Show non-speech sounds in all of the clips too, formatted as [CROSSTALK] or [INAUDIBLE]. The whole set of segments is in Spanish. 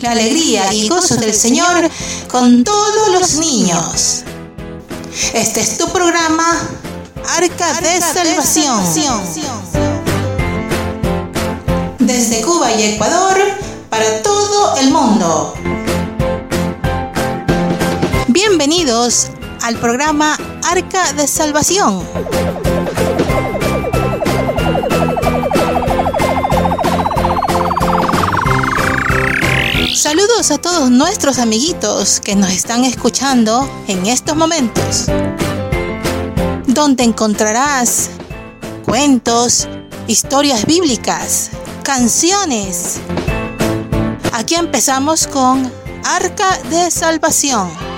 La alegría y gozo del Señor con todos los niños. Este es tu programa Arca de Salvación. Desde Cuba y Ecuador para todo el mundo. Bienvenidos al programa Arca de Salvación. A todos nuestros amiguitos que nos están escuchando en estos momentos, donde encontrarás cuentos, historias bíblicas, canciones. Aquí empezamos con Arca de Salvación.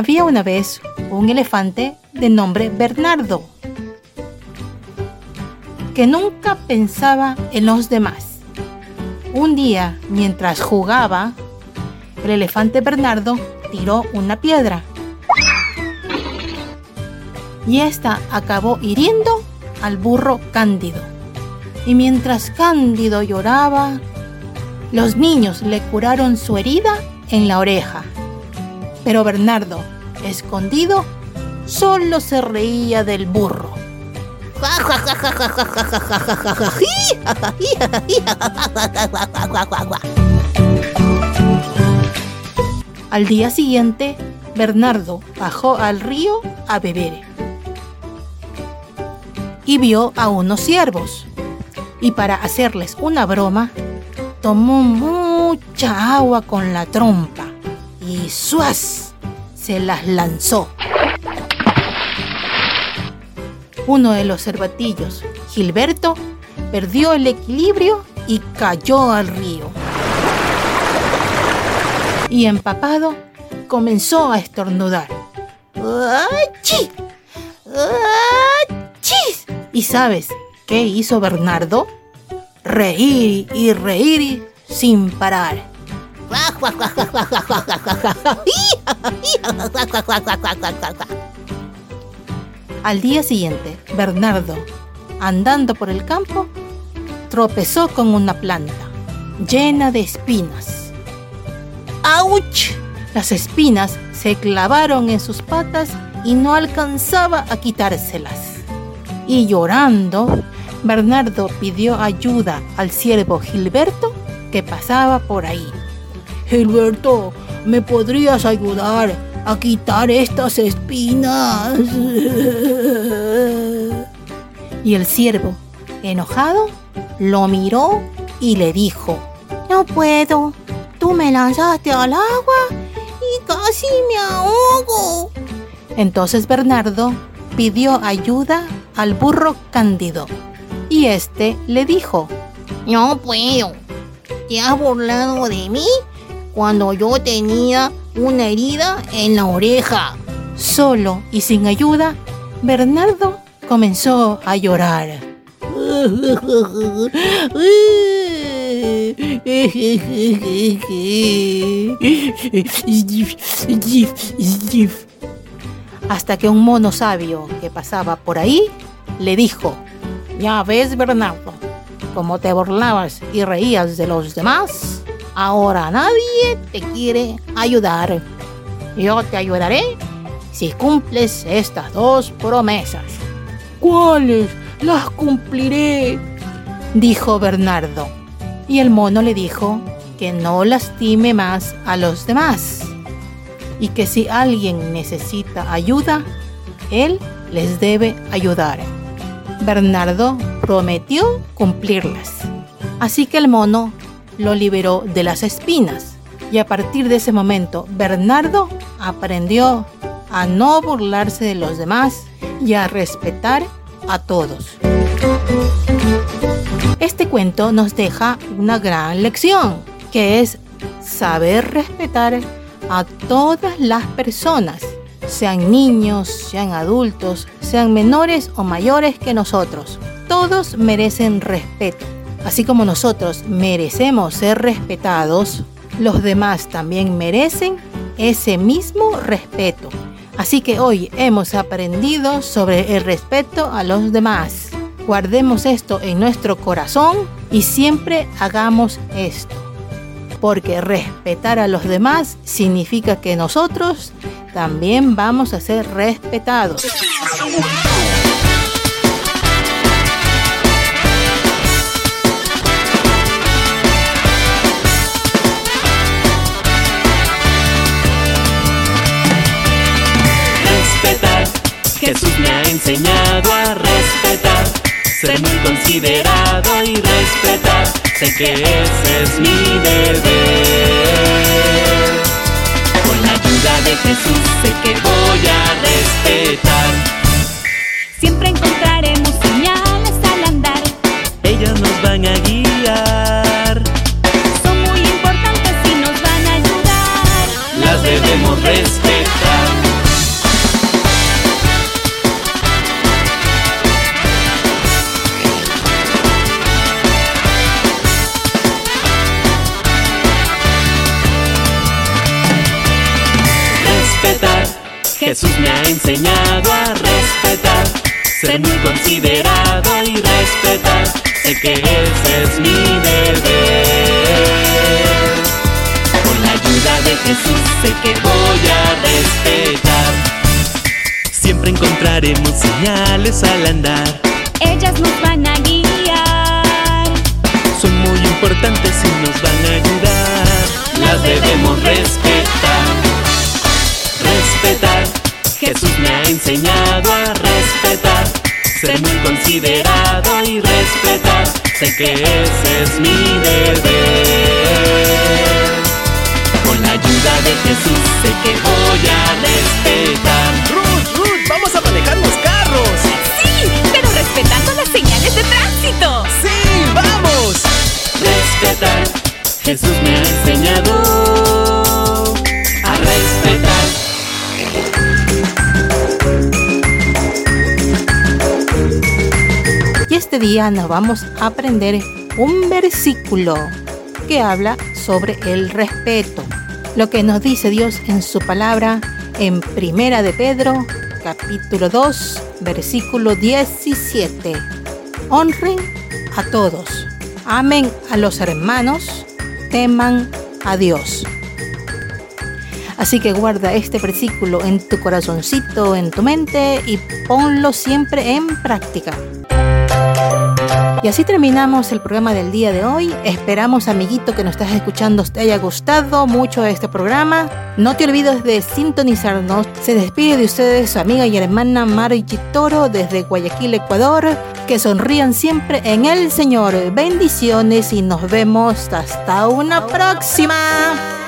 Había una vez un elefante de nombre Bernardo, que nunca pensaba en los demás. Un día, mientras jugaba, el elefante Bernardo tiró una piedra. Y esta acabó hiriendo al burro Cándido. Y mientras Cándido lloraba, los niños le curaron su herida en la oreja. Pero Bernardo, escondido, solo se reía del burro. Al día siguiente, Bernardo bajó al río a beber y vio a unos ciervos. Y para hacerles una broma, tomó mucha agua con la trompa y ¡suas! se las lanzó. Uno de los cervatillos, Gilberto, perdió el equilibrio y cayó al río. Y empapado, comenzó a estornudar. ¡Achí! ¿Y sabes qué hizo Bernardo? reír y reír sin parar. [LAUGHS] Al día siguiente, Bernardo, andando por el campo, tropezó con una planta llena de espinas. ¡Auch! Las espinas se clavaron en sus patas y no alcanzaba a quitárselas. Y llorando, Bernardo pidió ayuda al siervo Gilberto que pasaba por ahí. Gilberto, ¿me podrías ayudar a quitar estas espinas? Y el siervo, enojado, lo miró y le dijo, No puedo, tú me lanzaste al agua y casi me ahogo. Entonces Bernardo pidió ayuda al burro Cándido y este le dijo, No puedo, ¿te has burlado de mí cuando yo tenía una herida en la oreja? Solo y sin ayuda, Bernardo comenzó a llorar. Hasta que un mono sabio que pasaba por ahí le dijo, ya ves Bernardo, como te burlabas y reías de los demás, ahora nadie te quiere ayudar. Yo te ayudaré si cumples estas dos promesas. ¿Cuáles? Las cumpliré, dijo Bernardo. Y el mono le dijo que no lastime más a los demás y que si alguien necesita ayuda, él les debe ayudar. Bernardo prometió cumplirlas. Así que el mono lo liberó de las espinas y a partir de ese momento Bernardo aprendió a no burlarse de los demás y a respetar a todos. Este cuento nos deja una gran lección, que es saber respetar a todas las personas, sean niños, sean adultos, sean menores o mayores que nosotros. Todos merecen respeto. Así como nosotros merecemos ser respetados, los demás también merecen ese mismo respeto. Así que hoy hemos aprendido sobre el respeto a los demás. Guardemos esto en nuestro corazón y siempre hagamos esto. Porque respetar a los demás significa que nosotros también vamos a ser respetados. Jesús me ha enseñado a respetar, ser muy considerado y respetar. Sé que ese es mi deber. Con la ayuda de Jesús sé que voy a respetar. Siempre encontraremos Jesús me ha enseñado a respetar, ser muy considerado y respetar. Sé que ese es mi deber. Con la ayuda de Jesús sé que voy a respetar. Siempre encontraremos señales al andar. Ser muy considerado y respetar. Sé que ese es mi deber. Con la ayuda de Jesús sé que voy a respetar. Ruth, Ruth, vamos a manejar los carros. Sí, pero respetando las señales de tránsito. Sí, vamos. Respetar. Jesús me ha este día nos vamos a aprender un versículo que habla sobre el respeto. Lo que nos dice Dios en su palabra en Primera de Pedro, capítulo 2, versículo 17. Honren a todos, amen a los hermanos, teman a Dios. Así que guarda este versículo en tu corazoncito, en tu mente y ponlo siempre en práctica. Y así terminamos el programa del día de hoy. Esperamos, amiguito, que nos estás escuchando, te haya gustado mucho este programa. No te olvides de sintonizarnos. Se despide de ustedes su amiga y hermana Mari Toro desde Guayaquil, Ecuador. Que sonrían siempre en el Señor. Bendiciones y nos vemos hasta una próxima.